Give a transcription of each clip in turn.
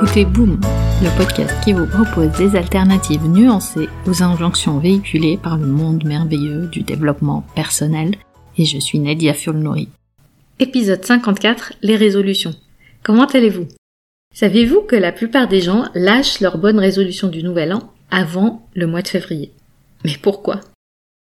écoutez Boom, le podcast qui vous propose des alternatives nuancées aux injonctions véhiculées par le monde merveilleux du développement personnel. Et je suis Nadia Fulnori. Épisode 54, les résolutions. Comment allez-vous? Savez-vous que la plupart des gens lâchent leurs bonnes résolutions du nouvel an avant le mois de février? Mais pourquoi?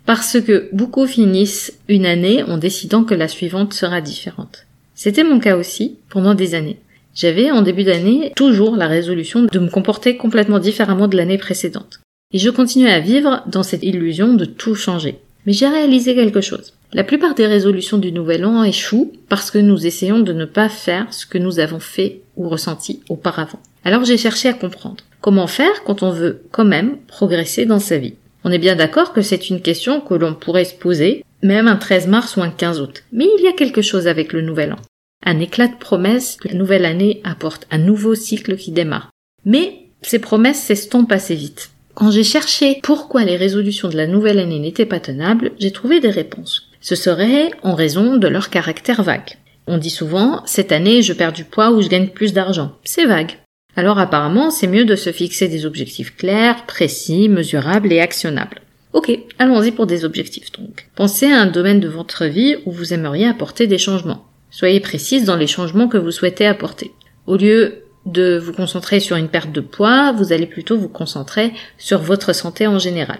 Parce que beaucoup finissent une année en décidant que la suivante sera différente. C'était mon cas aussi pendant des années. J'avais en début d'année toujours la résolution de me comporter complètement différemment de l'année précédente. Et je continuais à vivre dans cette illusion de tout changer. Mais j'ai réalisé quelque chose. La plupart des résolutions du nouvel an échouent parce que nous essayons de ne pas faire ce que nous avons fait ou ressenti auparavant. Alors j'ai cherché à comprendre comment faire quand on veut quand même progresser dans sa vie? On est bien d'accord que c'est une question que l'on pourrait se poser, même un 13 mars ou un 15 août. Mais il y a quelque chose avec le nouvel an un éclat de promesses que la nouvelle année apporte un nouveau cycle qui démarre. Mais ces promesses s'estompent assez vite. Quand j'ai cherché pourquoi les résolutions de la nouvelle année n'étaient pas tenables, j'ai trouvé des réponses. Ce serait en raison de leur caractère vague. On dit souvent cette année je perds du poids ou je gagne plus d'argent. C'est vague. Alors apparemment c'est mieux de se fixer des objectifs clairs, précis, mesurables et actionnables. Ok, allons-y pour des objectifs donc. Pensez à un domaine de votre vie où vous aimeriez apporter des changements. Soyez précise dans les changements que vous souhaitez apporter. Au lieu de vous concentrer sur une perte de poids, vous allez plutôt vous concentrer sur votre santé en général.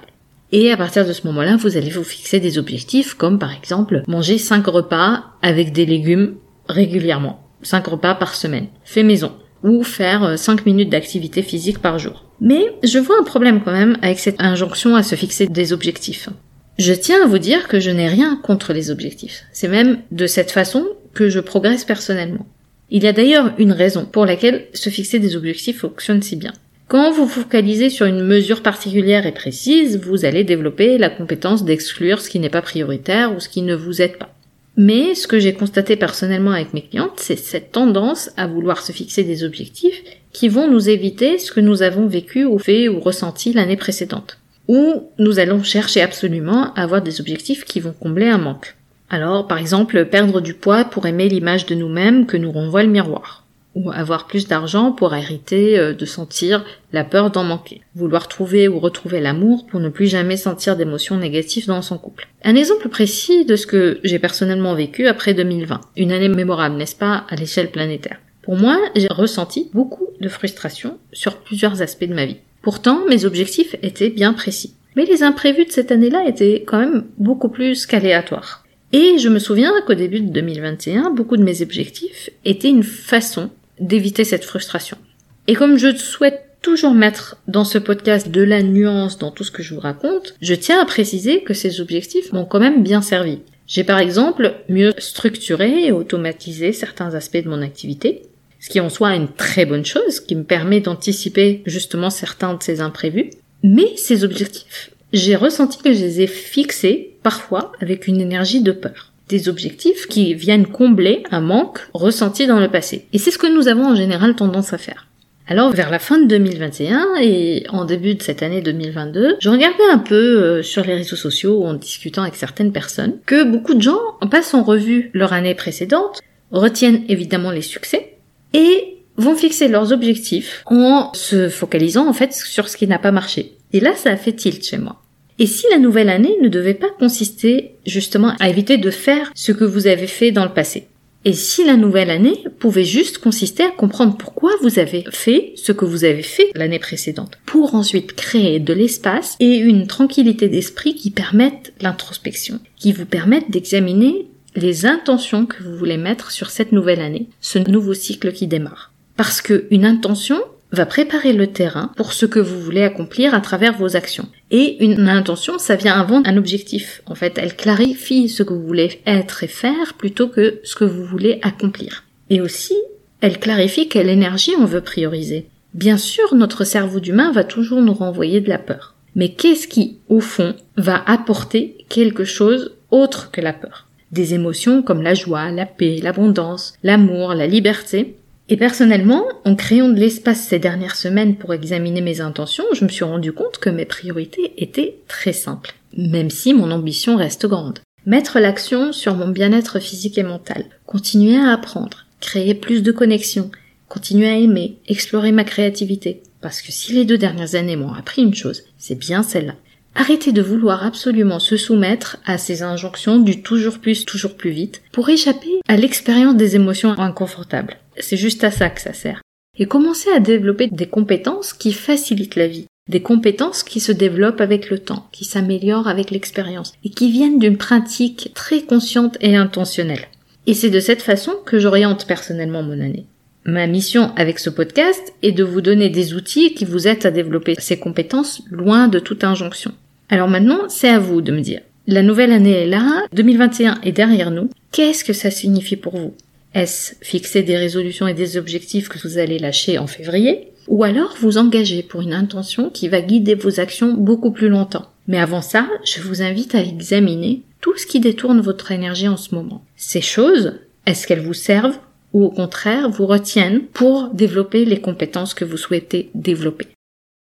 Et à partir de ce moment-là, vous allez vous fixer des objectifs comme par exemple manger 5 repas avec des légumes régulièrement. 5 repas par semaine. Fait maison. Ou faire 5 minutes d'activité physique par jour. Mais je vois un problème quand même avec cette injonction à se fixer des objectifs. Je tiens à vous dire que je n'ai rien contre les objectifs. C'est même de cette façon je progresse personnellement. Il y a d'ailleurs une raison pour laquelle se fixer des objectifs fonctionne si bien. Quand vous focalisez sur une mesure particulière et précise, vous allez développer la compétence d'exclure ce qui n'est pas prioritaire ou ce qui ne vous aide pas. Mais ce que j'ai constaté personnellement avec mes clientes, c'est cette tendance à vouloir se fixer des objectifs qui vont nous éviter ce que nous avons vécu ou fait ou ressenti l'année précédente. Ou nous allons chercher absolument à avoir des objectifs qui vont combler un manque. Alors, par exemple, perdre du poids pour aimer l'image de nous-mêmes que nous renvoie le miroir. Ou avoir plus d'argent pour hériter euh, de sentir la peur d'en manquer. Vouloir trouver ou retrouver l'amour pour ne plus jamais sentir d'émotions négatives dans son couple. Un exemple précis de ce que j'ai personnellement vécu après 2020. Une année mémorable, n'est-ce pas, à l'échelle planétaire. Pour moi, j'ai ressenti beaucoup de frustration sur plusieurs aspects de ma vie. Pourtant, mes objectifs étaient bien précis. Mais les imprévus de cette année-là étaient quand même beaucoup plus qu'aléatoires. Et je me souviens qu'au début de 2021, beaucoup de mes objectifs étaient une façon d'éviter cette frustration. Et comme je souhaite toujours mettre dans ce podcast de la nuance dans tout ce que je vous raconte, je tiens à préciser que ces objectifs m'ont quand même bien servi. J'ai par exemple mieux structuré et automatisé certains aspects de mon activité, ce qui en soit une très bonne chose, qui me permet d'anticiper justement certains de ces imprévus. Mais ces objectifs, j'ai ressenti que je les ai fixés parfois avec une énergie de peur. Des objectifs qui viennent combler un manque ressenti dans le passé. Et c'est ce que nous avons en général tendance à faire. Alors vers la fin de 2021 et en début de cette année 2022, je regardais un peu euh, sur les réseaux sociaux en discutant avec certaines personnes que beaucoup de gens passent en revue leur année précédente, retiennent évidemment les succès et vont fixer leurs objectifs en se focalisant en fait sur ce qui n'a pas marché. Et là ça a fait tilt chez moi. Et si la nouvelle année ne devait pas consister justement à éviter de faire ce que vous avez fait dans le passé? Et si la nouvelle année pouvait juste consister à comprendre pourquoi vous avez fait ce que vous avez fait l'année précédente, pour ensuite créer de l'espace et une tranquillité d'esprit qui permettent l'introspection, qui vous permettent d'examiner les intentions que vous voulez mettre sur cette nouvelle année, ce nouveau cycle qui démarre. Parce que une intention, va préparer le terrain pour ce que vous voulez accomplir à travers vos actions. Et une intention, ça vient avant un objectif. En fait, elle clarifie ce que vous voulez être et faire plutôt que ce que vous voulez accomplir. Et aussi, elle clarifie quelle énergie on veut prioriser. Bien sûr, notre cerveau d'humain va toujours nous renvoyer de la peur. Mais qu'est-ce qui, au fond, va apporter quelque chose autre que la peur? Des émotions comme la joie, la paix, l'abondance, l'amour, la liberté, et personnellement, en créant de l'espace ces dernières semaines pour examiner mes intentions, je me suis rendu compte que mes priorités étaient très simples, même si mon ambition reste grande. Mettre l'action sur mon bien-être physique et mental, continuer à apprendre, créer plus de connexions, continuer à aimer, explorer ma créativité. Parce que si les deux dernières années m'ont appris une chose, c'est bien celle-là. Arrêtez de vouloir absolument se soumettre à ces injonctions du toujours plus, toujours plus vite pour échapper à l'expérience des émotions inconfortables. C'est juste à ça que ça sert. Et commencez à développer des compétences qui facilitent la vie. Des compétences qui se développent avec le temps, qui s'améliorent avec l'expérience et qui viennent d'une pratique très consciente et intentionnelle. Et c'est de cette façon que j'oriente personnellement mon année. Ma mission avec ce podcast est de vous donner des outils qui vous aident à développer ces compétences loin de toute injonction. Alors maintenant, c'est à vous de me dire. La nouvelle année est là, 2021 est derrière nous. Qu'est-ce que ça signifie pour vous? Est-ce fixer des résolutions et des objectifs que vous allez lâcher en février. Ou alors vous engager pour une intention qui va guider vos actions beaucoup plus longtemps. Mais avant ça, je vous invite à examiner tout ce qui détourne votre énergie en ce moment. Ces choses, est-ce qu'elles vous servent ou au contraire vous retiennent pour développer les compétences que vous souhaitez développer?